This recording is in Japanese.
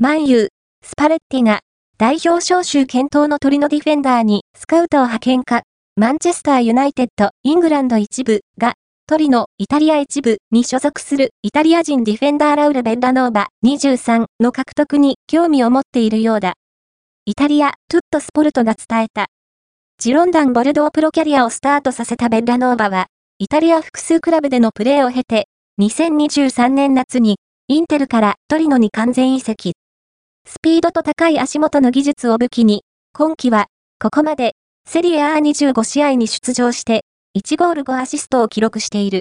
マンユー、スパレッティが、代表招集検討のトリノディフェンダーにスカウトを派遣か、マンチェスターユナイテッド、イングランド一部が、トリノ、イタリア一部に所属するイタリア人ディフェンダーラウル・ベッラノーバ23の獲得に興味を持っているようだ。イタリア、トゥットスポルトが伝えた。ジロンダン・ボルドープロキャリアをスタートさせたベッラノーバは、イタリア複数クラブでのプレーを経て、2023年夏に、インテルからトリノに完全移籍。スピードと高い足元の技術を武器に、今季は、ここまで、セリエ A25 試合に出場して、1ゴール5アシストを記録している。